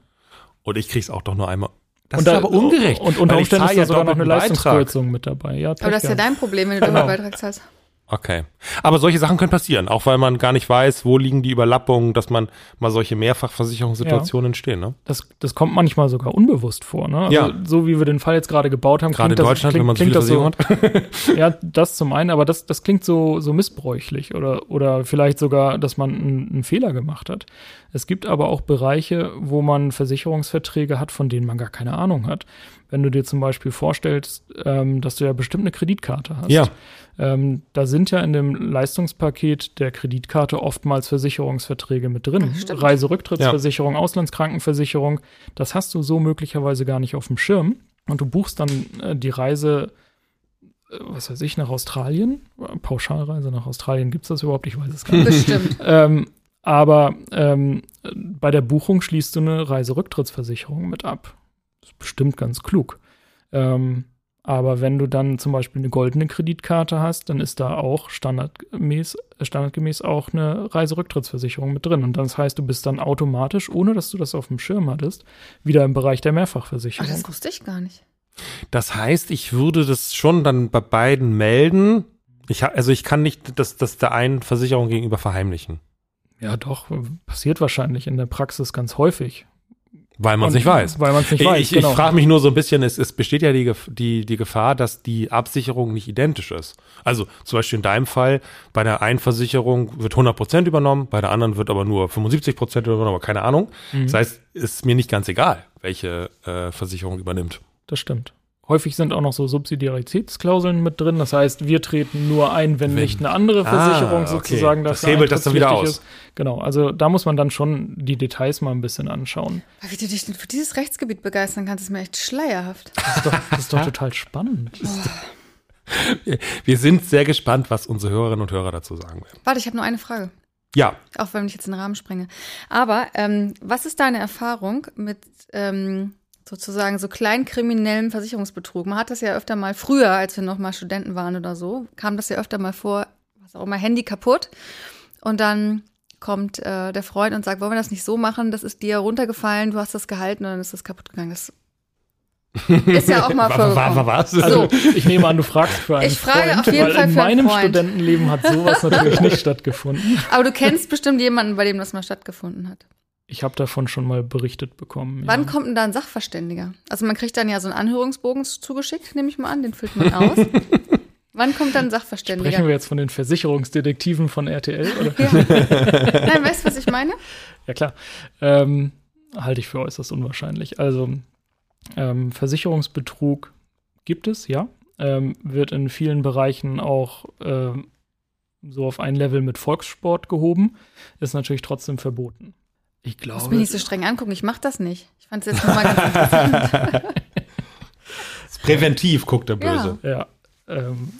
Und ich krieg's auch doch nur einmal. Das und ist aber ungerecht. Und unter Umständen ist da ja sogar noch eine Beitrag. Leistungskürzung mit dabei. Ja, Aber das ist ja dein Problem, wenn du Genau. Doppelbeitrag zahlst. Okay. Aber solche Sachen können passieren, auch weil man gar nicht weiß, wo liegen die Überlappungen, dass man mal solche Mehrfachversicherungssituationen entstehen. Ne? Das, das kommt manchmal sogar unbewusst vor. Ne? Also Ja. So wie wir den Fall jetzt gerade gebaut haben, Gerade in klingt das, Deutschland, klingt, wenn man so klingt das so. Ja, das zum einen, aber das, das klingt so, so missbräuchlich oder, oder vielleicht sogar, dass man einen, einen Fehler gemacht hat. Es gibt aber auch Bereiche, wo man Versicherungsverträge hat, von denen man gar keine Ahnung hat. Wenn du dir zum Beispiel vorstellst, ähm, dass du ja bestimmt eine Kreditkarte hast. Ja. Ähm, da sind ja in dem Leistungspaket der Kreditkarte oftmals Versicherungsverträge mit drin. Stimmt. Reiserücktrittsversicherung, Auslandskrankenversicherung. Das hast du so möglicherweise gar nicht auf dem Schirm. Und du buchst dann äh, die Reise, äh, was weiß ich, nach Australien. Pauschalreise nach Australien gibt es das überhaupt? Ich weiß es gar nicht. Bestimmt. ähm, aber ähm, bei der Buchung schließt du eine Reiserücktrittsversicherung mit ab. Das ist bestimmt ganz klug. Ähm, aber wenn du dann zum Beispiel eine goldene Kreditkarte hast, dann ist da auch standardgemäß, standardgemäß auch eine Reiserücktrittsversicherung mit drin. Und das heißt, du bist dann automatisch, ohne dass du das auf dem Schirm hattest, wieder im Bereich der Ach, Mehrfachversicherung. das wusste ich gar nicht. Das heißt, ich würde das schon dann bei beiden melden. Ich ha also ich kann nicht das, das der einen Versicherung gegenüber verheimlichen, ja, doch, passiert wahrscheinlich in der Praxis ganz häufig. weil man es nicht weiß. Weil man es nicht weiß. ich genau. ich frage mich nur so ein bisschen, es, es besteht ja die, die, die Gefahr, dass die Absicherung nicht identisch ist. Also zum Beispiel in deinem Fall, bei der einen Versicherung wird 100% übernommen, bei der anderen wird aber nur 75% übernommen, aber keine Ahnung. Mhm. Das heißt, ist mir nicht ganz egal, welche äh, Versicherung übernimmt. Das stimmt. Häufig sind auch noch so Subsidiaritätsklauseln mit drin. Das heißt, wir treten nur ein, wenn, Wenn. nicht eine andere Ah, Versicherung okay. sozusagen Das dafür hebelt das dann wieder eintrittspflichtig aus. Ist. Genau, also da muss man dann schon die Details mal ein bisschen anschauen. Aber Wie du dich denn für dieses Rechtsgebiet begeistern kannst, ist mir echt schleierhaft. Das ist doch, das ist doch total spannend. Wir sind sehr gespannt, was unsere Hörerinnen und Hörer dazu sagen werden. Warte, ich habe nur eine Frage. Ja, Auch wenn ich jetzt den Rahmen sprenge. Aber ähm, was ist deine Erfahrung mit ähm, sozusagen so kleinkriminellem Versicherungsbetrug? Man hat das ja öfter mal früher, als wir noch mal Studenten waren oder so, kam das ja öfter mal vor, was auch immer, Handy kaputt. Und dann kommt äh, der Freund und sagt, wollen wir das nicht so machen? Das ist dir runtergefallen, du hast das gehalten und dann ist das kaputt gegangen. Das ist ja auch mal vorgekommen. was? Also ich nehme an, du fragst für einen Ich frage Freund, auf jeden weil Fall in für einen meinem. Studentenleben hat sowas natürlich nicht stattgefunden. Aber du kennst bestimmt jemanden, bei dem das mal stattgefunden hat. Ich habe davon schon mal berichtet bekommen. Wann ja. kommt denn da ein Sachverständiger? Also man kriegt dann ja so einen Anhörungsbogen zugeschickt, nehme ich mal an, den füllt man aus. Wann kommt dann ein Sachverständiger? Sprechen wir jetzt von den Versicherungsdetektiven von RTL? Oder? Nein, weißt du, was ich meine? Ja, klar. Ähm, halte ich für äußerst unwahrscheinlich. Also, ähm, Versicherungsbetrug gibt es, ja. Ähm, wird in vielen Bereichen auch ähm, so auf ein Level mit Volkssport gehoben. Ist natürlich trotzdem verboten. Ich Muss glaube. mich nicht so streng angucken, ich mache das nicht. Ich fand es jetzt nur mal ganz interessant. präventiv guckt er böse. Ja. Ähm,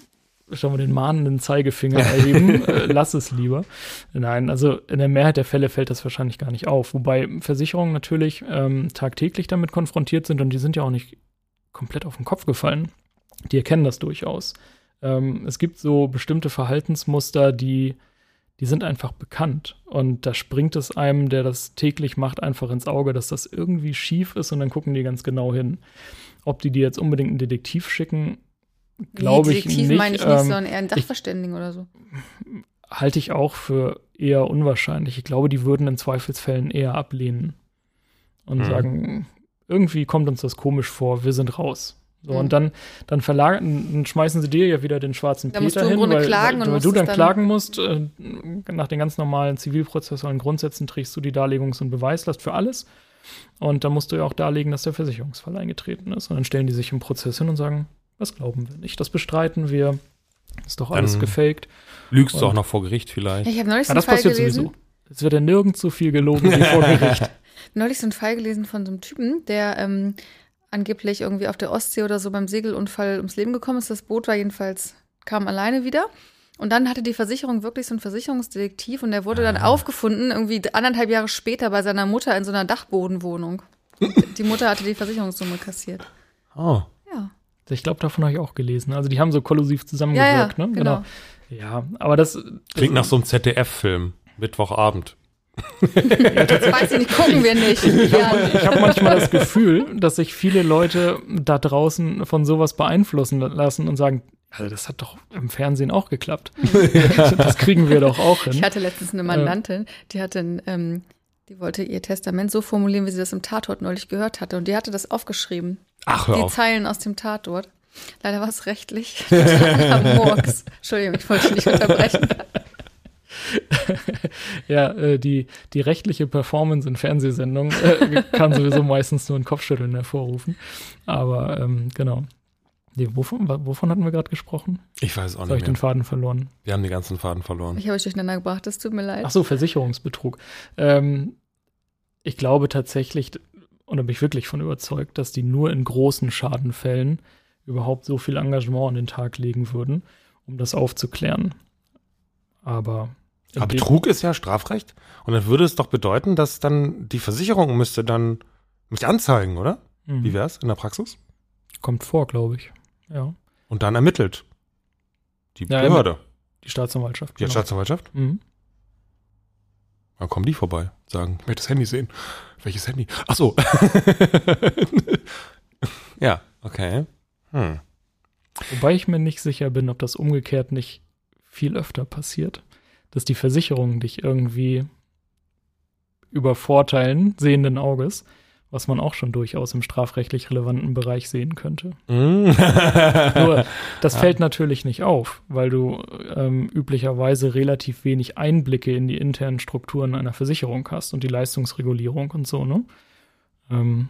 schon mal den mahnenden Zeigefinger erheben. äh, lass es lieber. Nein, also in der Mehrheit der Fälle fällt das wahrscheinlich gar nicht auf. Wobei Versicherungen natürlich ähm, tagtäglich damit konfrontiert sind und die sind ja auch nicht komplett auf den Kopf gefallen. Die erkennen das durchaus. Ähm, es gibt so bestimmte Verhaltensmuster, die, die sind einfach bekannt. Und da springt es einem, der das täglich macht, einfach ins Auge, dass das irgendwie schief ist und dann gucken die ganz genau hin. Ob die dir jetzt unbedingt einen Detektiv schicken, glaube Nee, ich Detektiv nicht. meine ich nicht, Ähm, sondern eher einen Sachverständigen oder so. halte ich auch für eher unwahrscheinlich. Ich glaube, die würden in Zweifelsfällen eher ablehnen und Mhm. sagen, irgendwie kommt uns das komisch vor, wir sind raus. So, Mhm. und dann, dann verlagern, dann schmeißen sie dir ja wieder den schwarzen Da Peter du hin, weil, klagen weil, und weil du dann dann- klagen musst. Äh, nach den ganz normalen zivilprozessualen Grundsätzen trägst du die Darlegungs- und Beweislast für alles. Und da musst du ja auch darlegen, dass der Versicherungsfall eingetreten ist. Und dann stellen die sich im Prozess hin und sagen, das glauben wir nicht, das bestreiten wir, ist doch alles Dann- gefaked. Lügst du Und- auch noch vor Gericht vielleicht? Ja, ich habe neulich so Ja, einen das Fall passiert gelesen. sowieso. Es wird ja nirgends so viel gelogen wie vor Gericht. neulich so einen Fall gelesen von so einem Typen, der ähm, angeblich irgendwie auf der Ostsee oder so beim Segelunfall ums Leben gekommen ist. Das Boot war jedenfalls, kam alleine wieder. Und dann hatte die Versicherung wirklich so einen Versicherungsdetektiv und der wurde dann Ah. aufgefunden, irgendwie anderthalb Jahre später bei seiner Mutter in so einer Dachbodenwohnung. Die Mutter hatte die Versicherungssumme kassiert. Oh. Ja. Ich glaube, davon habe ich auch gelesen. Also die haben so kollisiv Ja, ja, zusammengewirkt, ne? genau. Ja, aber das Klingt nach so einem ZDF-Film. Mittwochabend. Weiß ich nicht, gucken wir nicht. Ja. Ich habe manchmal das Gefühl, dass sich viele Leute da draußen von sowas beeinflussen lassen und sagen, also das hat doch im Fernsehen auch geklappt. das kriegen wir doch auch hin. Ich hatte letztens eine Mandantin, die hatte ein, ähm, die wollte ihr Testament so formulieren, wie sie das im Tatort neulich gehört hatte. Und die hatte das aufgeschrieben. Ach, hör die auf. Zeilen aus dem Tatort. Leider war es rechtlich. Murks. Entschuldigung, ich wollte dich nicht unterbrechen. Ja, äh, die, die rechtliche Performance in Fernsehsendungen äh, kann sowieso meistens nur ein Kopfschütteln hervorrufen. Aber ähm, genau. Nee, wovon, wovon hatten wir gerade gesprochen? Ich weiß auch Jetzt habe ich nicht den. Faden verloren. Wir haben den ganzen Faden verloren. Ich habe euch durcheinander gebracht, das tut mir leid. Ach so, Versicherungsbetrug. Ähm, ich glaube tatsächlich, und da bin ich wirklich von überzeugt, dass die nur in großen Schadenfällen überhaupt so viel Engagement an den Tag legen würden, um das aufzuklären. Aber Aber Betrug ist ja Strafrecht. Und dann würde es doch bedeuten, dass dann die Versicherung müsste dann mich anzeigen, oder? Mhm. Wie wär's in der Praxis? kommt vor, glaube ich. Ja, Und dann ermittelt. Die Ja, Behörde. die Staatsanwaltschaft. Die Staatsanwaltschaft. Mhm. Dann kommen die vorbei. Sagen, ich möchte das Handy sehen. Welches Handy? Ach so. ja, okay. Hm. Wobei ich mir nicht sicher bin, ob das umgekehrt nicht viel öfter passiert, dass die Versicherungen dich irgendwie übervorteilen, sehenden Auges, was man auch schon durchaus im strafrechtlich relevanten Bereich sehen könnte. Mm. Nur, das Ja. fällt natürlich nicht auf, weil du ähm, üblicherweise relativ wenig Einblicke in die internen Strukturen einer Versicherung hast und die Leistungsregulierung und so, ne? Ähm,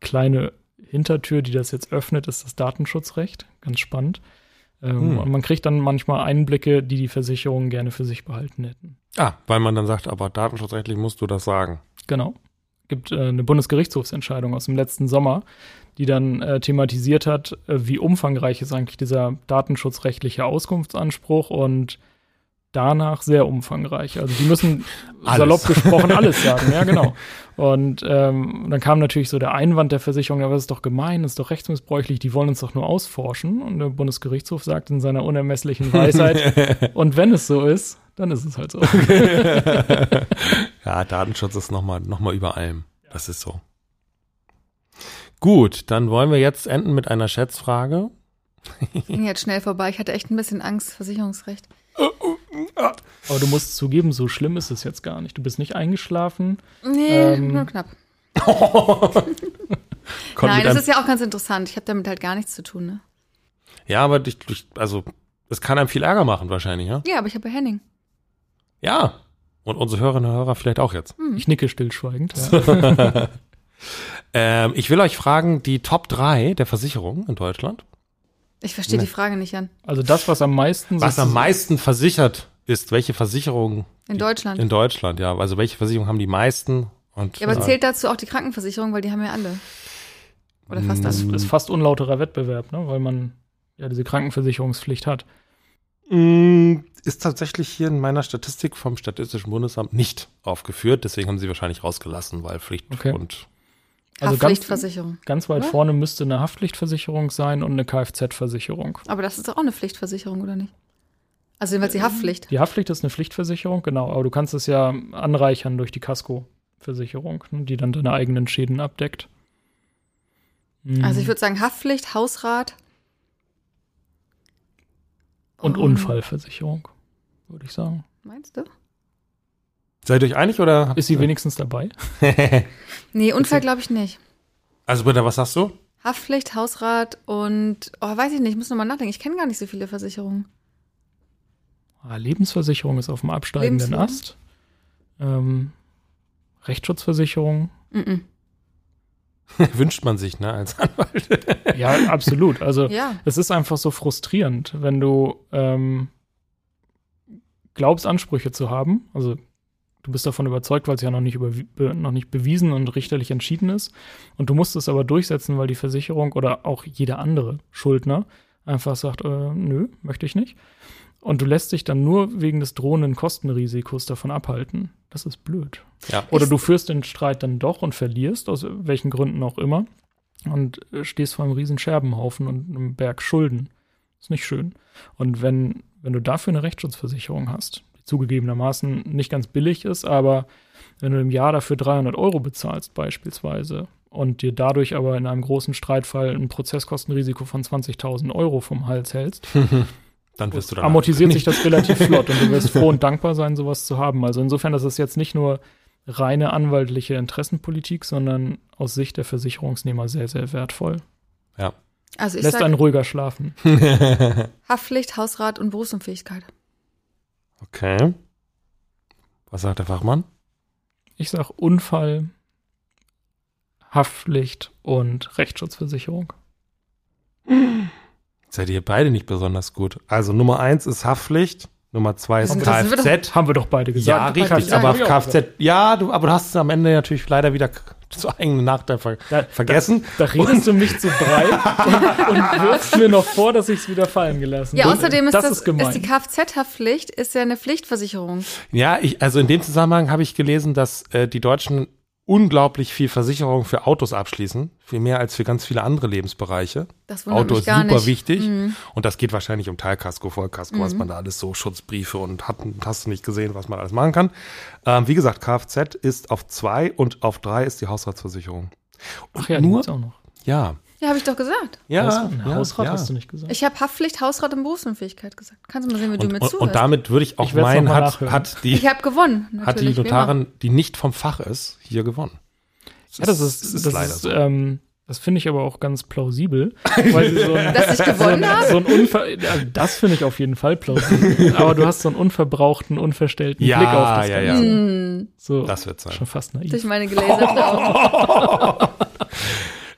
kleine Hintertür, die das jetzt öffnet, ist das Datenschutzrecht. Ganz spannend. Ähm, Hm. Und man kriegt dann manchmal Einblicke, die die Versicherungen gerne für sich behalten hätten. ah, weil man dann sagt, aber datenschutzrechtlich musst du das sagen. Genau. Gibt äh, eine Bundesgerichtshofsentscheidung aus dem letzten Sommer, die dann äh, thematisiert hat, äh, wie umfangreich ist eigentlich dieser datenschutzrechtliche Auskunftsanspruch und danach sehr umfangreich. Also die müssen Alles. salopp gesprochen alles sagen, ja genau. Und ähm, dann kam natürlich so der Einwand der Versicherung, ja, aber das ist doch gemein, das ist doch rechtsmissbräuchlich, die wollen uns doch nur ausforschen. Und der Bundesgerichtshof sagt in seiner unermesslichen Weisheit, und wenn es so ist, dann ist es halt so. ja, Datenschutz ist nochmal noch mal über allem. Das ist so. Gut, dann wollen wir jetzt enden mit einer Schätzfrage. Ging jetzt schnell vorbei. Ich hatte echt ein bisschen Angst, Versicherungsrecht. Aber du musst zugeben, so schlimm ist es jetzt gar nicht. Du bist nicht eingeschlafen. Nee, Ähm, nur knapp. Nein, das ist ja auch ganz interessant. Ich habe damit halt gar nichts zu tun, ne? ja, aber durch, durch, also es kann einem viel Ärger machen wahrscheinlich, ja? Ja, aber ich habe ja Henning. Ja. Und unsere Hörerinnen und Hörer vielleicht auch jetzt. Hm. Ich nicke stillschweigend. Ja. Ähm, ich will euch fragen, die Top 3 der Versicherung in Deutschland. Ich verstehe Nee. die Frage nicht, Jan. Also das, was am meisten Was am meisten versichert ist, welche Versicherung In Deutschland. in Deutschland, ja. Also welche Versicherung haben die meisten? Und, ja, aber äh, zählt dazu auch die Krankenversicherung, weil die haben ja alle. Oder fast das alle. ist fast unlauterer Wettbewerb, ne? weil man ja diese Krankenversicherungspflicht hat. Mm, Ist tatsächlich hier in meiner Statistik vom Statistischen Bundesamt nicht aufgeführt. Deswegen haben sie wahrscheinlich rausgelassen, weil Pflicht Okay. und Also ganz, Haftpflichtversicherung. ganz weit Oder? vorne müsste eine Haftpflichtversicherung sein und eine Kfz-Versicherung. Aber das ist doch auch eine Pflichtversicherung, oder nicht? Also jedenfalls die Haftpflicht. Die Haftpflicht ist eine Pflichtversicherung, genau, aber du kannst es ja anreichern durch die Kaskoversicherung, ne, die dann deine eigenen Schäden abdeckt. Mhm. Also ich würde sagen Haftpflicht, Hausrat. und Oh. Unfallversicherung, würde ich sagen. Meinst du? Seid ihr euch einig oder? Ist sie wenigstens dabei? Nee, Unfall glaube ich nicht. also Britta, was sagst du? Haftpflicht, Hausrat und, oh, weiß ich nicht, ich muss nochmal nachdenken. Ich kenne gar nicht so viele Versicherungen. Ah, Lebensversicherung ist auf dem absteigenden? Ast. Ähm, Rechtsschutzversicherung. Mhm. Wünscht man sich, ne, als Anwalt. Ja, absolut. Also Ja. es ist einfach so frustrierend, wenn du ähm, glaubst, Ansprüche zu haben. Also Du bist davon überzeugt, weil es ja noch nicht, noch nicht bewiesen und richterlich entschieden ist. Und du musst es aber durchsetzen, weil die Versicherung oder auch jeder andere Schuldner einfach sagt, äh, nö, möchte ich nicht. Und du lässt dich dann nur wegen des drohenden Kostenrisikos davon abhalten. Das ist blöd. Ja. Oder du führst den Streit dann doch und verlierst, aus welchen Gründen auch immer, und äh, stehst vor einem riesen Scherbenhaufen und einem Berg Schulden. Ist nicht schön. Und wenn, wenn du dafür eine Rechtsschutzversicherung hast, zugegebenermaßen nicht ganz billig ist, aber wenn du im Jahr dafür 300 Euro bezahlst beispielsweise und dir dadurch aber in einem großen Streitfall ein Prozesskostenrisiko von 20.000 Euro vom Hals hältst, Dann wirst du dann amortisiert sich das relativ flott und du wirst froh und dankbar sein, sowas zu haben. Also insofern ist es jetzt nicht nur reine anwaltliche Interessenpolitik, sondern aus Sicht der Versicherungsnehmer sehr, sehr wertvoll. Ja. Also ich Lässt einen sage ruhiger schlafen. Haftpflicht, Hausrat und Berufsunfähigkeit. Okay. Was sagt der Fachmann? Ich sag Unfall, Haftpflicht und Rechtsschutzversicherung. Seid ihr beide nicht besonders gut. Also Nummer eins ist Haftpflicht, Nummer zwei ist doch- Kfz. Haben wir doch beide Ja, gesagt. richtig, sagen. aber Kfz, ja, du, aber du hast es am Ende natürlich leider wieder zu eigenen Nachteil ver Da- vergessen. Da redest du mich zu breit und, und wirfst mir noch vor, dass ich es wieder fallen gelassen Ja, habe. außerdem ist das, das ist ist die Kfz-Haftpflicht ist ja eine Pflichtversicherung. Ja, ich, also in dem Zusammenhang habe ich gelesen, dass äh, die Deutschen unglaublich viel Versicherung für Autos abschließen, viel mehr als für ganz viele andere Lebensbereiche. Das Auto mich ist gar super nicht. wichtig Mhm. und das geht wahrscheinlich um Teilkasko, Vollkasko, was man da alles so Schutzbriefe und hat, hast du nicht gesehen, was man alles machen kann. Ähm, wie gesagt, Kfz ist auf zwei und auf drei ist die Hausratsversicherung. Und Ach ja, die nur, gibt's auch noch. ja, Ja, habe ich doch gesagt. ja, Haus, ja, Hausrat ja. hast du nicht gesagt. Ich habe Haftpflicht, Hausrat und Berufsunfähigkeit gesagt. Kannst du mal sehen, wie du Und, mir und, zuhörst. und damit würde ich auch Ich meinen, hat, nachhören. hat die, ich habe gewonnen. hat die natürlich, wie immer. Notarin, die nicht vom Fach ist, hier gewonnen. Ja, das ist, das ist das leider ist, so. ähm, das finde ich aber auch ganz plausibel, weil sie so ein, Dass ich gewonnen habe? so ein Unver ja, das finde ich auf jeden Fall plausibel. aber du hast so einen unverbrauchten, unverstellten Ja, Blick auf das ja, Ganze. ja. Hm, So, Das wird sein. schon fast naiv. durch meine Augen.